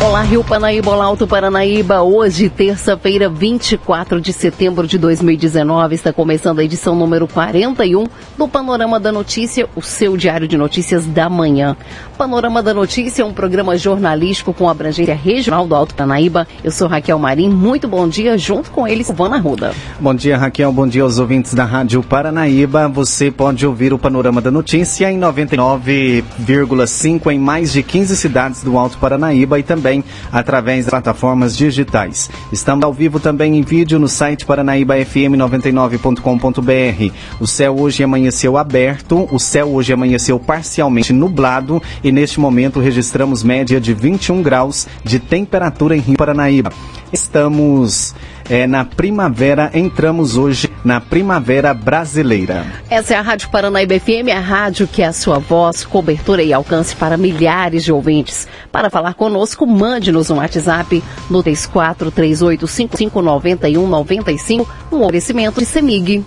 Olá, Rio Panaíba, olá, Alto Paranaíba. Hoje, terça-feira, 24 de setembro de 2019, está começando a edição número 41 do Panorama da Notícia, o seu diário de notícias da manhã. Panorama da Notícia é um programa jornalístico com abrangência regional do Alto Paranaíba. Eu sou Raquel Marim, muito bom dia, junto com ele, Silvana Ruda. Bom dia, Raquel, bom dia aos ouvintes da Rádio Paranaíba. Você pode ouvir o Panorama da Notícia em 99,5 em mais de 15 cidades do Alto Paranaíba e também também através das plataformas digitais. Estamos ao vivo também em vídeo no site paranaíbafm99.com.br. O céu hoje amanheceu aberto, o céu hoje amanheceu parcialmente nublado e neste momento registramos média de 21 graus de temperatura em Rio Paranaíba. Estamos é, na primavera, entramos hoje na primavera brasileira. Essa é a Rádio Paranaíba FM, a rádio que é a sua voz, cobertura e alcance para milhares de ouvintes. Para falar conosco, mande-nos um WhatsApp no 3438559195, um oferecimento de CEMIG.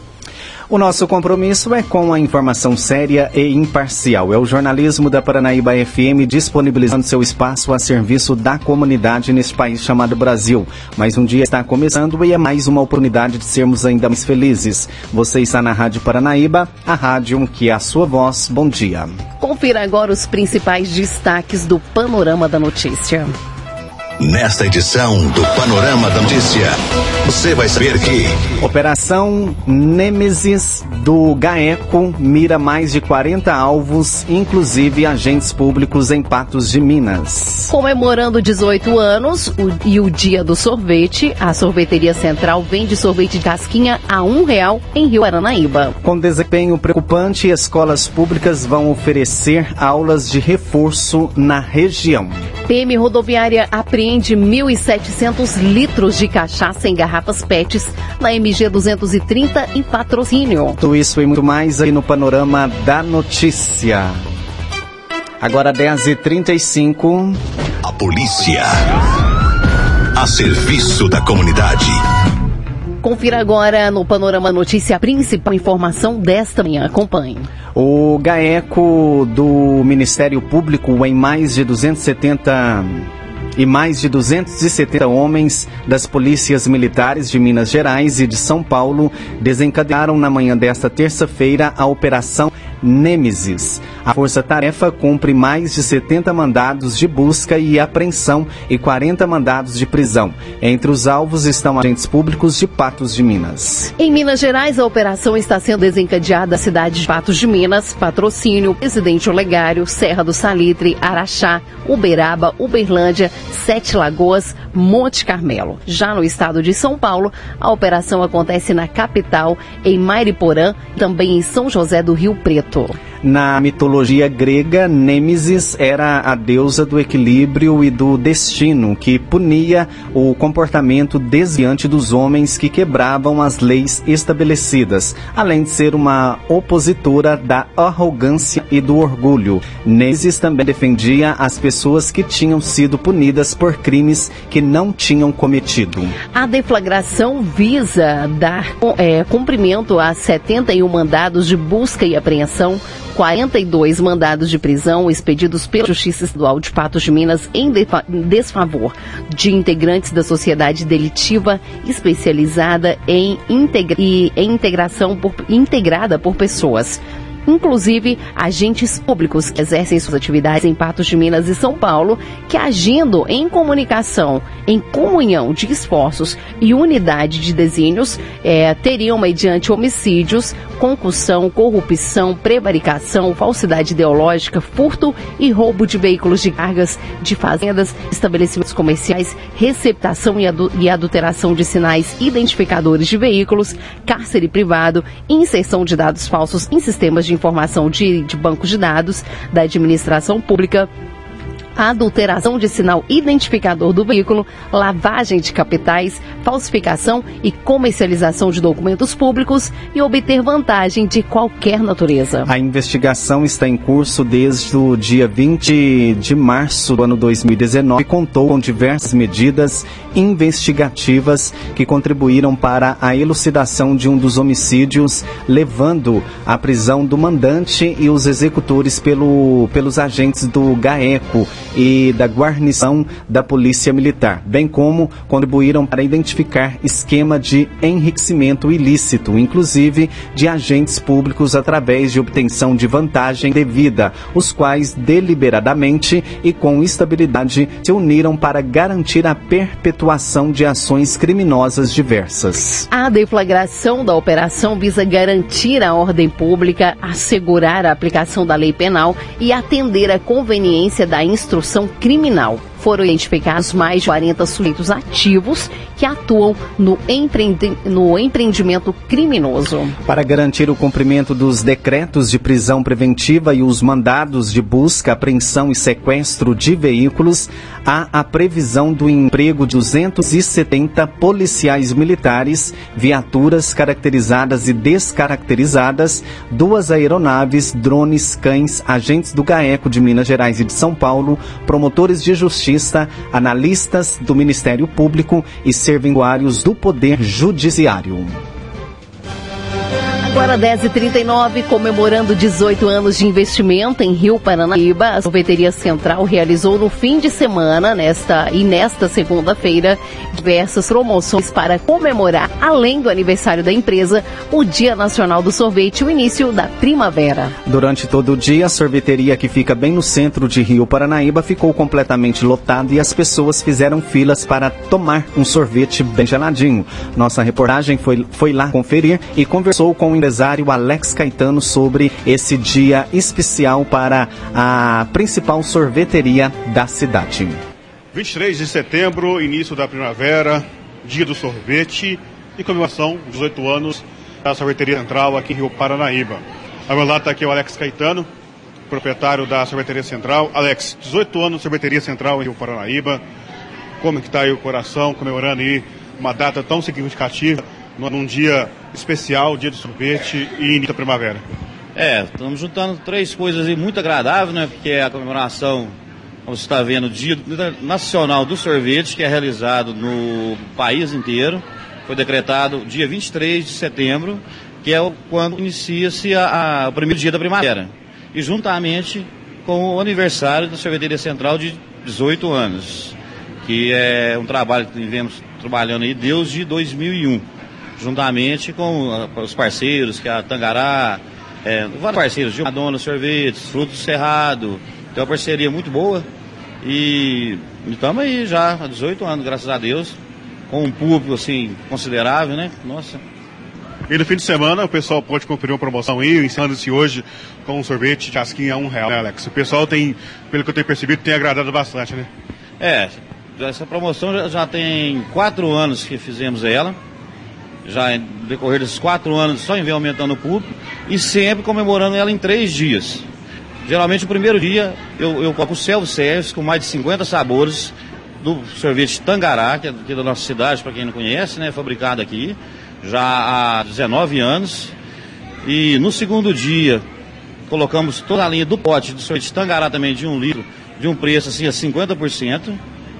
O nosso compromisso é com a informação séria e imparcial. É o jornalismo da Paranaíba FM disponibilizando seu espaço a serviço da comunidade neste país chamado Brasil. Mais um dia está começando e é mais uma oportunidade de sermos ainda mais felizes. Você está na Rádio Paranaíba, a rádio que é a sua voz. Bom dia. Confira agora os principais destaques do Panorama da Notícia. Nesta edição do Panorama da Notícia, você vai saber que. Operação Nêmesis do GAECO mira mais de 40 alvos, inclusive agentes públicos em Patos de Minas. Comemorando 18 anos o, e o dia do sorvete, a sorveteria central vende sorvete de casquinha a um real em Rio Paranaíba. Com desempenho preocupante, escolas públicas vão oferecer aulas de reforço na região. PM rodoviária apreende 1.700 litros de cachaça em garrafas PETs na MG 230 em patrocínio. Tudo isso e muito mais aí no Panorama da Notícia. Agora 10h35. A polícia. A serviço da comunidade. Confira agora no Panorama Notícia a principal informação desta manhã. Acompanhe. O GAECO do Ministério Público em mais de 270 e mais de 270 homens das polícias militares de Minas Gerais e de São Paulo desencadearam na manhã desta terça-feira a Operação Nêmesis. A força-tarefa cumpre mais de 70 mandados de busca e apreensão e 40 mandados de prisão. Entre os alvos estão agentes públicos de Patos de Minas. Em Minas Gerais, a operação está sendo desencadeada na cidade de Patos de Minas, Patrocínio, Presidente Olegário, Serra do Salitre, Araxá, Uberaba, Uberlândia, Sete Lagoas, Monte Carmelo. Já no estado de São Paulo, a operação acontece na capital, em Mairiporã, também em São José do Rio Preto. Na mitologia grega, Nêmesis era a deusa do equilíbrio e do destino, que punia o comportamento desviante dos homens que quebravam as leis estabelecidas, além de ser uma opositora da arrogância e do orgulho. Nêmesis também defendia as pessoas que tinham sido punidas por crimes que não tinham cometido. A deflagração visa dar é, cumprimento a 71 mandados de busca e apreensão 42 mandados de prisão expedidos pela Justiça Estadual de Patos de Minas em desfavor de integrantes da sociedade delitiva especializada em, integra e, em integração por, integrada por pessoas inclusive agentes públicos que exercem suas atividades em Patos de Minas e São Paulo, que agindo em comunicação, em comunhão de esforços e unidade de desígnios, é, teriam, mediante homicídios, concussão, corrupção, prevaricação, falsidade ideológica, furto e roubo de veículos de cargas de fazendas, estabelecimentos comerciais, receptação e, adu e adulteração de sinais identificadores de veículos, cárcere privado, inserção de dados falsos em sistemas de informação de, de bancos de dados da administração pública adulteração de sinal identificador do veículo, lavagem de capitais, falsificação e comercialização de documentos públicos e obter vantagem de qualquer natureza. A investigação está em curso desde o dia 20 de março do ano 2019 e contou com diversas medidas investigativas que contribuíram para a elucidação de um dos homicídios, levando à prisão do mandante e os executores pelo, pelos agentes do GAECO e da guarnição da Polícia Militar, bem como contribuíram para identificar esquema de enriquecimento ilícito, inclusive de agentes públicos através de obtenção de vantagem devida, os quais deliberadamente e com estabilidade se uniram para garantir a perpetuação de ações criminosas diversas. A deflagração da operação visa garantir a ordem pública, assegurar a aplicação da lei penal e atender à conveniência da instrução criminal. Foram identificados mais de 40 sujeitos ativos que atuam no, empreende no empreendimento criminoso. Para garantir o cumprimento dos decretos de prisão preventiva e os mandados de busca, apreensão e sequestro de veículos, há a previsão do emprego de 270 policiais militares, viaturas caracterizadas e descaracterizadas, duas aeronaves, drones, cães, agentes do GAECO de Minas Gerais e de São Paulo, promotores de justiça, analistas do Ministério Público e servidores do Poder Judiciário. Agora 10h39, comemorando 18 anos de investimento em Rio Paranaíba, a Sorveteria Central realizou no fim de semana nesta e nesta segunda-feira diversas promoções para comemorar, além do aniversário da empresa, o Dia Nacional do Sorvete o início da primavera. Durante todo o dia, a sorveteria que fica bem no centro de Rio Paranaíba ficou completamente lotada e as pessoas fizeram filas para tomar um sorvete bem geladinho. Nossa reportagem foi, foi lá conferir e conversou com o empresário Alex Caetano sobre esse dia especial para a principal sorveteria da cidade. 23 de setembro, início da primavera, dia do sorvete e comemoração, 18 anos da sorveteria central aqui em Rio Paranaíba. Ao meu lado está aqui o Alex Caetano, proprietário da sorveteria central. Alex, 18 anos de sorveteria central em Rio Paranaíba. Como que está aí o coração comemorando aí uma data tão significativa num dia especial, dia do sorvete e início da primavera. É, estamos juntando três coisas aí muito agradáveis, né? Porque é a comemoração, como você está vendo, Dia Nacional do Sorvete, que é realizado no país inteiro. Foi decretado dia 23 de setembro, que é quando inicia-se o primeiro dia da primavera. E juntamente com o aniversário da Sorveteria Central de 18 anos, que é um trabalho que vivemos trabalhando aí desde 2001 juntamente com ah, os parceiros, que é a Tangará, é, vários parceiros, Madonna Sorvetes, Frutos Cerrado, tem uma parceria muito boa. E estamos aí já há 18 anos, graças a Deus, com um público assim considerável, né? Nossa. E no fim de semana o pessoal pode conferir uma promoção aí, ensinando-se hoje com um sorvete de casquinha a um real, né, Alex? O pessoal tem, pelo que eu tenho percebido, tem agradado bastante, né? É, essa promoção já, já tem quatro anos que fizemos ela já em decorrer desses quatro anos, só em vem aumentando o público e sempre comemorando ela em três dias. Geralmente o primeiro dia eu, eu coloco o self-service com mais de 50 sabores do sorvete Tangará, que é aqui da nossa cidade, para quem não conhece, né? Fabricado aqui já há 19 anos. E no segundo dia colocamos toda a linha do pote de sorvete Tangará também de um litro, de um preço assim a 50%.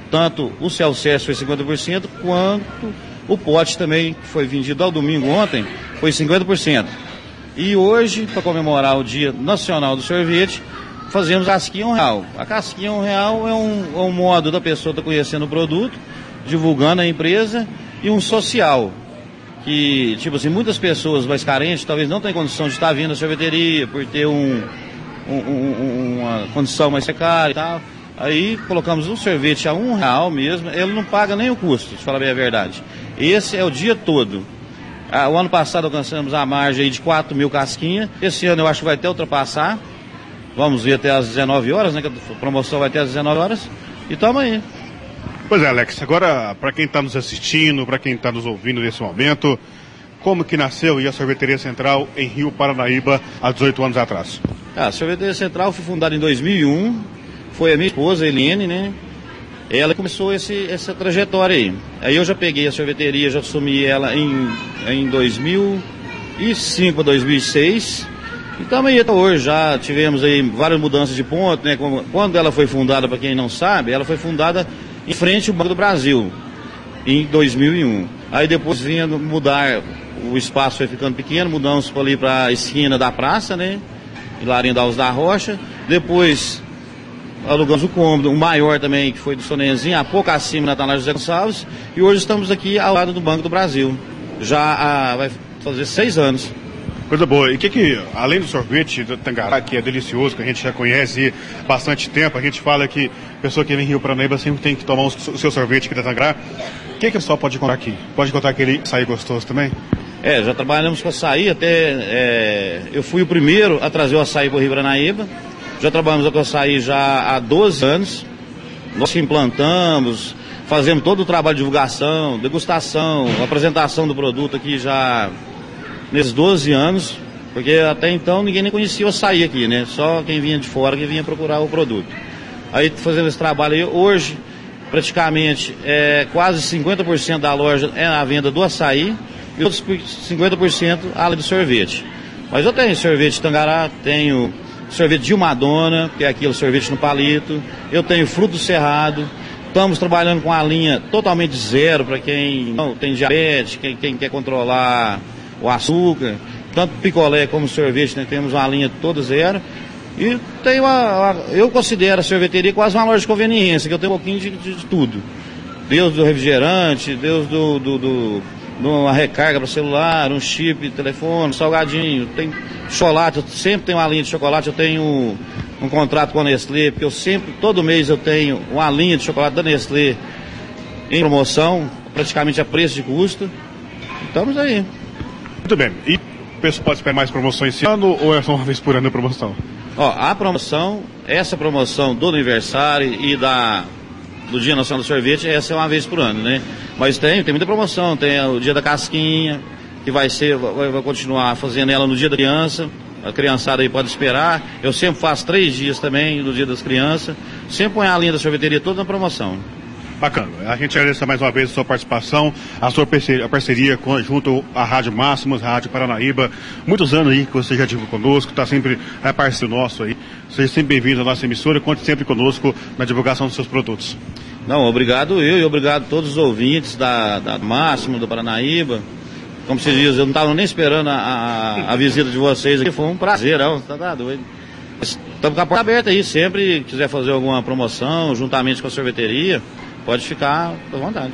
Tanto o self-service foi 50%, quanto o pote também, que foi vendido ao domingo ontem, foi 50%. E hoje, para comemorar o Dia Nacional do Sorvete, fazemos a casquinha um real. A casquinha um real é um, é um modo da pessoa estar tá conhecendo o produto, divulgando a empresa, e um social. Que, tipo assim, muitas pessoas mais carentes talvez não tenham condição de estar vindo à sorveteria por ter um, um, um, uma condição mais precária e tal. Aí colocamos um sorvete a um real mesmo, ele não paga nem o custo, se falar bem a verdade. Esse é o dia todo. Ah, o ano passado alcançamos a margem de 4 mil casquinhas. Esse ano eu acho que vai até ultrapassar. Vamos ver até às 19 horas, né? Que a promoção vai até às 19 horas. E estamos aí. Pois é, Alex. Agora, para quem está nos assistindo, para quem está nos ouvindo nesse momento, como que nasceu a Sorveteria Central em Rio Paranaíba há 18 anos atrás? Ah, a Sorveteria Central foi fundada em 2001 foi a minha esposa, Eliane, né? Ela começou esse, essa trajetória aí. Aí eu já peguei a sorveteria, já assumi ela em, em 2005, 2006. Então aí até hoje já tivemos aí várias mudanças de ponto, né? Quando ela foi fundada, para quem não sabe, ela foi fundada em frente ao Banco do Brasil, em 2001. Aí depois vinha mudar, o espaço foi ficando pequeno, mudamos ali para a esquina da praça, né? Larinha da da Rocha. Depois alugamos o cômodo, um maior também, que foi do Sonenzinho, há pouco acima na Tanagem José Gonçalves. E hoje estamos aqui ao lado do Banco do Brasil. Já há, vai fazer seis anos. Coisa boa. E o que que, além do sorvete do Tangará, que é delicioso, que a gente já conhece há bastante tempo, a gente fala que pessoa que vem em Rio Paranaíba sempre tem que tomar o seu sorvete aqui da Tangará. O que que o pessoal pode encontrar aqui? Pode encontrar aquele açaí gostoso também? É, já trabalhamos com açaí, até é, eu fui o primeiro a trazer o açaí para o Rio Paranaíba. Já trabalhamos com açaí já há 12 anos. Nós implantamos, fazemos todo o trabalho de divulgação, degustação, apresentação do produto aqui já nesses 12 anos, porque até então ninguém nem conhecia o açaí aqui, né? Só quem vinha de fora que vinha procurar o produto. Aí fazendo esse trabalho aí, hoje, praticamente, é, quase 50% da loja é a venda do açaí e outros 50% além do sorvete. Mas eu tenho sorvete de tangará, tenho sorvete de Madonna, que é aquele sorvete no palito, eu tenho fruto cerrado, estamos trabalhando com a linha totalmente zero para quem não tem diabetes, quem, quem quer controlar o açúcar, tanto picolé como sorvete, né? temos uma linha toda zero. E tem uma, eu considero a sorveteria quase uma loja de conveniência, que eu tenho um pouquinho de, de, de tudo. Deus do refrigerante, Deus do, do, do uma recarga para celular, um chip telefone, salgadinho, tem chocolate, eu sempre tenho uma linha de chocolate, eu tenho um contrato com a Nestlé, porque eu sempre, todo mês eu tenho uma linha de chocolate da Nestlé em promoção, praticamente a preço de custo. Estamos aí. Muito bem. E o pessoal pode esperar mais promoções esse ano ou é só uma vez por ano a promoção? Ó, a promoção, essa promoção do aniversário e da do Dia Nacional do Sorvete, essa é uma vez por ano, né? Mas tem, tem muita promoção, tem o Dia da Casquinha, que vai ser, vai, vai continuar fazendo ela no Dia da Criança. A criançada aí pode esperar. Eu sempre faço três dias também no Dia das Crianças. Sempre põe a linha da sorveteria toda na promoção. Bacana. A gente agradece mais uma vez a sua participação, a sua parceria, a parceria com, junto à Rádio Máximos, Rádio Paranaíba. Muitos anos aí que você já tive conosco, está sempre é parceiro nosso aí. Seja sempre bem-vindo à nossa emissora e conte sempre conosco na divulgação dos seus produtos. Não, obrigado eu e obrigado a todos os ouvintes da, da Máximo, do Paranaíba. Como se diz, eu não estava nem esperando a, a, a, visita de vocês aqui, foi um prazer, não, tá, tá doido. Estamos com a porta aberta aí, sempre quiser fazer alguma promoção, juntamente com a sorveteria, pode ficar à vontade.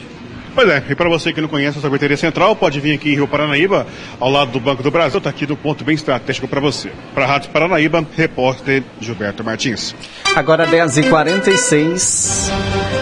Pois é, e para você que não conhece a sorveteria central, pode vir aqui em Rio Paranaíba, ao lado do Banco do Brasil, está aqui do ponto bem estratégico para você. Para a Rádio Paranaíba, repórter Gilberto Martins. Agora 10h46.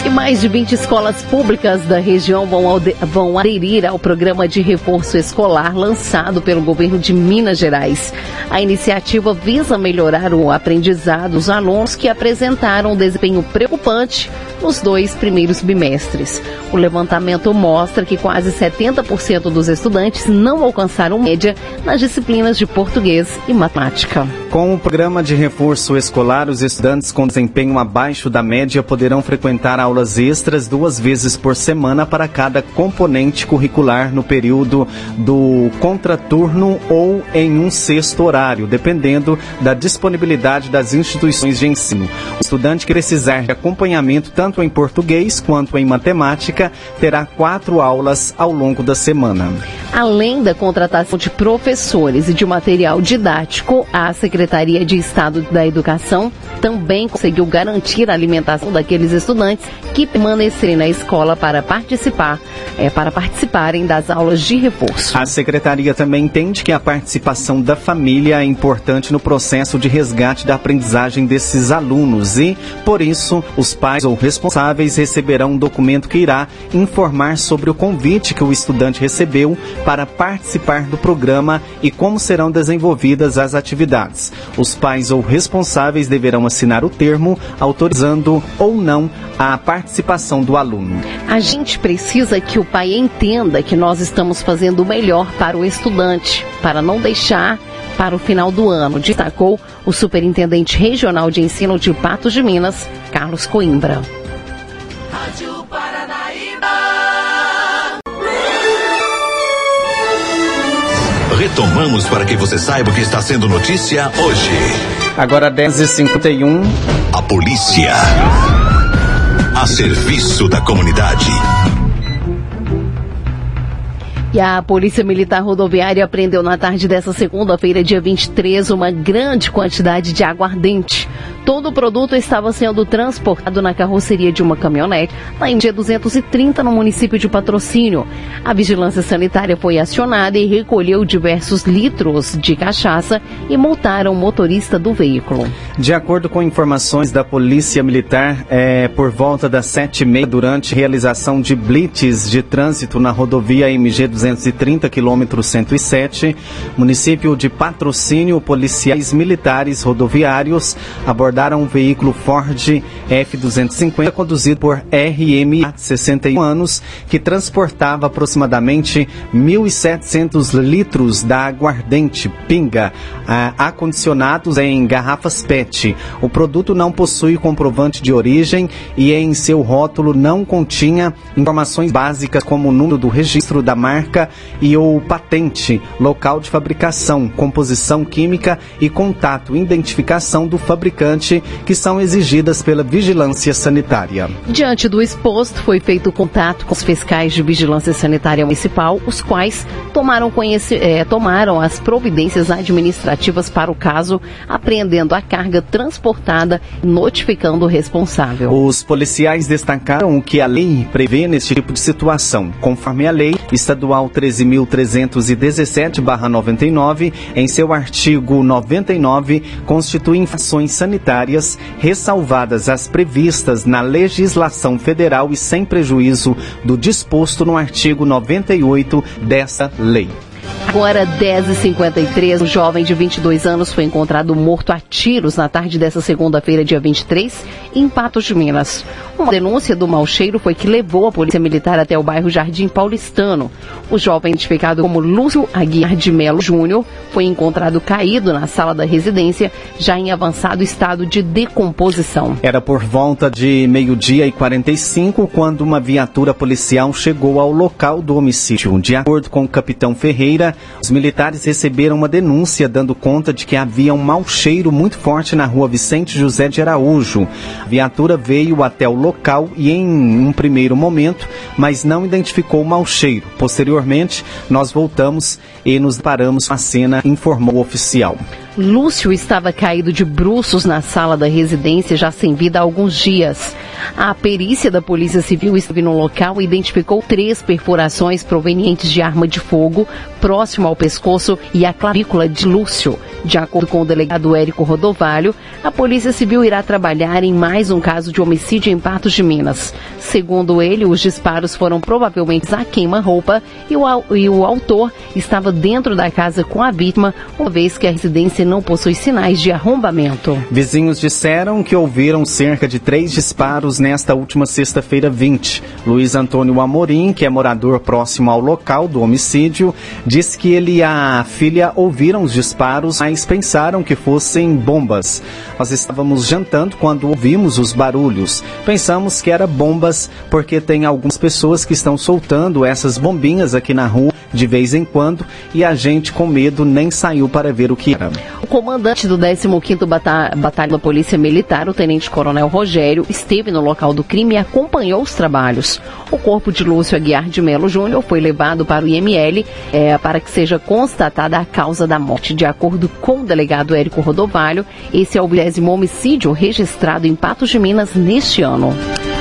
E mais de 20 escolas públicas da região vão, vão aderir ao programa de reforço escolar lançado pelo governo de Minas Gerais. A iniciativa visa melhorar o aprendizado dos alunos que apresentaram um desempenho preocupante nos dois primeiros bimestres. O levantamento mostra que quase 70% dos estudantes não alcançaram média nas disciplinas de português e matemática. Com o programa de reforço escolar, os estudantes com desempenho abaixo da média poderão frequentar aulas extras duas vezes por semana para cada componente curricular no período do contraturno ou em um sexto horário, dependendo da disponibilidade das instituições de ensino. O estudante que precisar de acompanhamento tanto em português quanto em matemática terá quatro aulas ao longo da semana. Além da contratação de professores e de material didático, a Secretaria de Estado da Educação também conseguiu garantir a alimentação daqueles estudantes que permanecerem na escola para participar, é, para participarem das aulas de reforço. A secretaria também entende que a participação da família é importante no processo de resgate da aprendizagem desses alunos e, por isso, os pais ou responsáveis receberão um documento que irá informar sobre o convite que o estudante recebeu para participar do programa e como serão desenvolvidas as atividades. Os pais ou responsáveis deverão assinar o termo autorizando ou não a participação do aluno. A gente precisa que o pai entenda que nós estamos fazendo o melhor para o estudante, para não deixar para o final do ano, destacou o superintendente regional de ensino de Patos de Minas, Carlos Coimbra. Rádio Paranaíba. Retomamos para que você saiba o que está sendo notícia hoje. Agora 10h51. A polícia. A serviço da comunidade. E a Polícia Militar Rodoviária apreendeu na tarde dessa segunda-feira, dia 23, uma grande quantidade de aguardente. Todo o produto estava sendo transportado na carroceria de uma caminhonete, em dia 230, no município de Patrocínio. A vigilância sanitária foi acionada e recolheu diversos litros de cachaça e multaram o motorista do veículo. De acordo com informações da Polícia Militar, é, por volta das sete e meia, durante realização de blitz de trânsito na rodovia MG 230, quilômetro 107, município de Patrocínio, policiais militares rodoviários abordaram abordaram um veículo Ford F-250 conduzido por RMA, 61 anos, que transportava aproximadamente 1.700 litros da aguardente pinga, acondicionados em garrafas PET. O produto não possui comprovante de origem e em seu rótulo não continha informações básicas como o número do registro da marca e o patente, local de fabricação, composição química e contato, identificação do fabricante que são exigidas pela vigilância sanitária. Diante do exposto, foi feito contato com os fiscais de vigilância sanitária municipal, os quais tomaram, é, tomaram as providências administrativas para o caso, apreendendo a carga transportada e notificando o responsável. Os policiais destacaram o que a lei prevê neste tipo de situação. Conforme a lei estadual 13.317-99, em seu artigo 99, constitui infrações sanitárias tributárias, ressalvadas as previstas na legislação federal e sem prejuízo do disposto no artigo 98 dessa lei. Agora, 10h53, um jovem de 22 anos foi encontrado morto a tiros na tarde dessa segunda-feira, dia 23, em Patos de Minas. Uma denúncia do mau cheiro foi que levou a polícia militar até o bairro Jardim Paulistano. O jovem, identificado como Lúcio Aguiar de Melo Júnior, foi encontrado caído na sala da residência, já em avançado estado de decomposição. Era por volta de meio-dia e 45 quando uma viatura policial chegou ao local do homicídio. De acordo com o capitão Ferreira, os militares receberam uma denúncia dando conta de que havia um mau cheiro muito forte na rua Vicente José de Araújo. A viatura veio até o local e em um primeiro momento, mas não identificou o mau cheiro. Posteriormente, nós voltamos e nos paramos a cena, informou o oficial. Lúcio estava caído de bruços na sala da residência já sem vida há alguns dias. A perícia da Polícia Civil esteve no local e identificou três perfurações provenientes de arma de fogo próximo ao pescoço e à clavícula de Lúcio. De acordo com o delegado Érico Rodovalho, a Polícia Civil irá trabalhar em mais um caso de homicídio em Patos de Minas. Segundo ele, os disparos foram provavelmente a queima-roupa e, e o autor estava dentro da casa com a vítima, uma vez que a residência não possui sinais de arrombamento. Vizinhos disseram que ouviram cerca de três disparos nesta última sexta-feira 20. Luiz Antônio Amorim, que é morador próximo ao local do homicídio, disse que ele e a filha ouviram os disparos, mas pensaram que fossem bombas. Nós estávamos jantando quando ouvimos os barulhos. Pensamos que era bombas porque tem algumas pessoas que estão soltando essas bombinhas aqui na rua de vez em quando e a gente com medo nem saiu para ver o que era. O comandante do 15º Batalhão da Polícia Militar, o Tenente Coronel Rogério, esteve no local do crime e acompanhou os trabalhos. O corpo de Lúcio Aguiar de Melo Júnior foi levado para o IML é, para que seja constatada a causa da morte. De acordo com o delegado Érico Rodovalho, esse é o 20 homicídio registrado em Patos de Minas neste ano.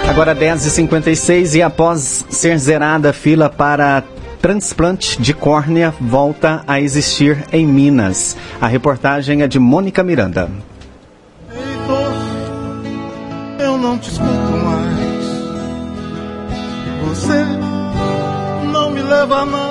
Agora 10h56 e após ser zerada a fila para transplante de córnea volta a existir em Minas. A reportagem é de Mônica Miranda. Heitor, eu não te escuto mais. Você não me leva a nada.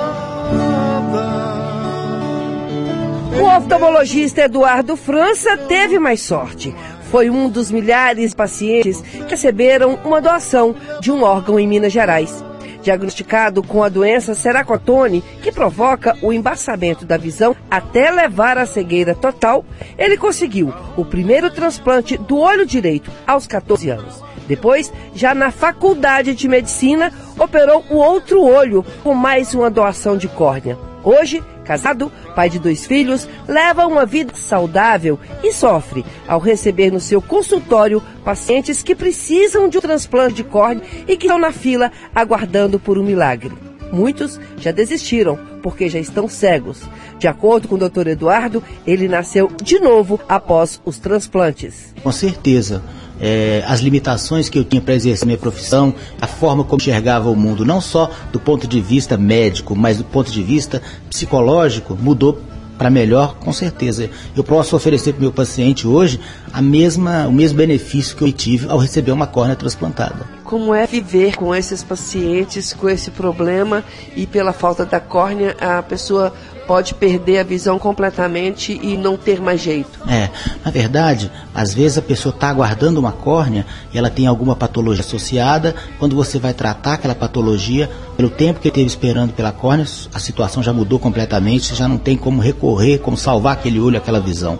O oftalmologista Eduardo França teve mais sorte. Foi um dos milhares de pacientes que receberam uma doação de um órgão em Minas Gerais. Diagnosticado com a doença ceracotone, que provoca o embaçamento da visão até levar à cegueira total, ele conseguiu o primeiro transplante do olho direito aos 14 anos. Depois, já na faculdade de medicina, operou o outro olho com mais uma doação de córnea. Hoje, casado, pai de dois filhos, leva uma vida saudável e sofre ao receber no seu consultório pacientes que precisam de um transplante de córnea e que estão na fila aguardando por um milagre. Muitos já desistiram porque já estão cegos. De acordo com o Dr. Eduardo, ele nasceu de novo após os transplantes. Com certeza é, as limitações que eu tinha para exercer minha profissão, a forma como enxergava o mundo, não só do ponto de vista médico, mas do ponto de vista psicológico, mudou para melhor, com certeza. Eu posso oferecer para o meu paciente hoje a mesma, o mesmo benefício que eu tive ao receber uma córnea transplantada. Como é viver com esses pacientes, com esse problema e pela falta da córnea, a pessoa pode perder a visão completamente e não ter mais jeito. É, na verdade, às vezes a pessoa está aguardando uma córnea e ela tem alguma patologia associada. Quando você vai tratar aquela patologia, pelo tempo que teve esperando pela córnea, a situação já mudou completamente, você já não tem como recorrer, como salvar aquele olho, aquela visão.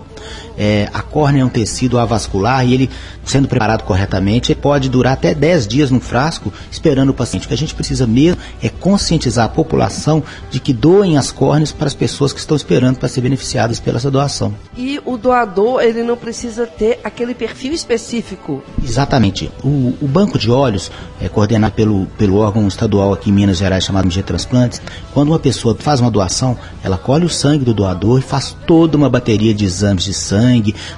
É, a córnea é um tecido avascular e ele, sendo preparado corretamente, pode durar até 10 dias no frasco esperando o paciente. O que a gente precisa mesmo é conscientizar a população de que doem as córneas para as pessoas que estão esperando para ser beneficiadas pela essa doação. E o doador, ele não precisa ter aquele perfil específico? Exatamente. O, o banco de olhos, é coordenado pelo, pelo órgão estadual aqui em Minas Gerais chamado MG Transplantes, quando uma pessoa faz uma doação, ela colhe o sangue do doador e faz toda uma bateria de exames de sangue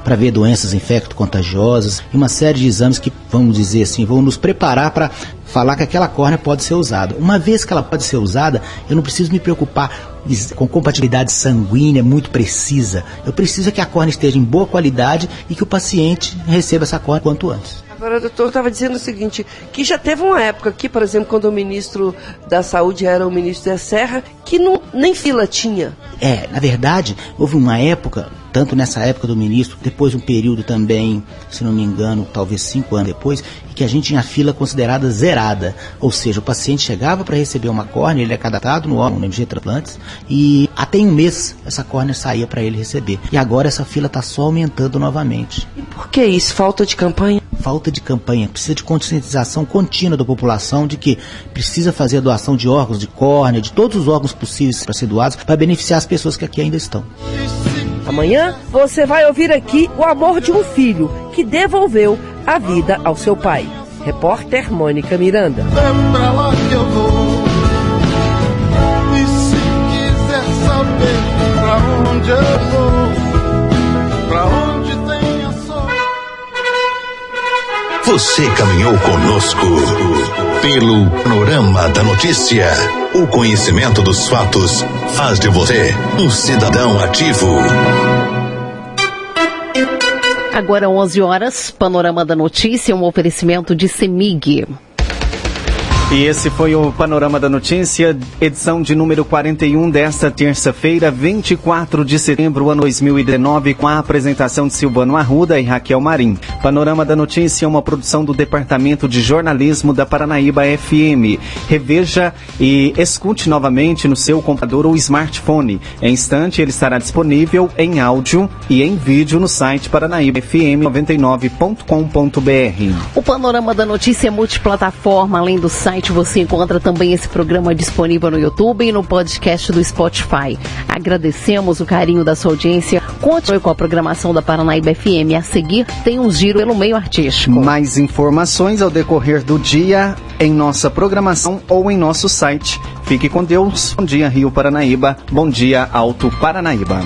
para ver doenças infecto-contagiosas e uma série de exames que, vamos dizer assim, vão nos preparar para falar que aquela córnea pode ser usada. Uma vez que ela pode ser usada, eu não preciso me preocupar com compatibilidade sanguínea muito precisa. Eu preciso que a córnea esteja em boa qualidade e que o paciente receba essa córnea quanto antes. Agora, doutor, estava dizendo o seguinte, que já teve uma época aqui, por exemplo, quando o ministro da Saúde era o ministro da Serra, que não, nem fila tinha. É, na verdade, houve uma época, tanto nessa época do ministro, depois um período também, se não me engano, talvez cinco anos depois, que a gente tinha fila considerada zerada. Ou seja, o paciente chegava para receber uma córnea, ele é cadastrado no órgão, no MG Transplantes, e até em um mês essa córnea saía para ele receber. E agora essa fila está só aumentando novamente. E por que isso? Falta de campanha? falta de campanha, precisa de conscientização contínua da população de que precisa fazer a doação de órgãos, de córnea, de todos os órgãos possíveis para ser doados, para beneficiar as pessoas que aqui ainda estão. Amanhã você vai ouvir aqui o amor de um filho que devolveu a vida ao seu pai. Repórter Mônica Miranda. Você caminhou conosco pelo panorama da notícia. O conhecimento dos fatos faz de você um cidadão ativo. Agora 11 horas, Panorama da Notícia, um oferecimento de Semig. E esse foi o Panorama da Notícia, edição de número 41 desta terça-feira, 24 de setembro, ano 2019, com a apresentação de Silvano Arruda e Raquel Marim. Panorama da Notícia é uma produção do Departamento de Jornalismo da Paranaíba FM. Reveja e escute novamente no seu computador ou smartphone. Em instante, ele estará disponível em áudio e em vídeo no site paranaíbafm99.com.br. O Panorama da Notícia é multiplataforma, além do site site você encontra também esse programa disponível no YouTube e no podcast do Spotify. Agradecemos o carinho da sua audiência. Continue com a programação da Paranaíba FM. A seguir, tem um giro pelo meio artístico. Mais informações ao decorrer do dia em nossa programação ou em nosso site. Fique com Deus. Bom dia, Rio Paranaíba. Bom dia, Alto Paranaíba.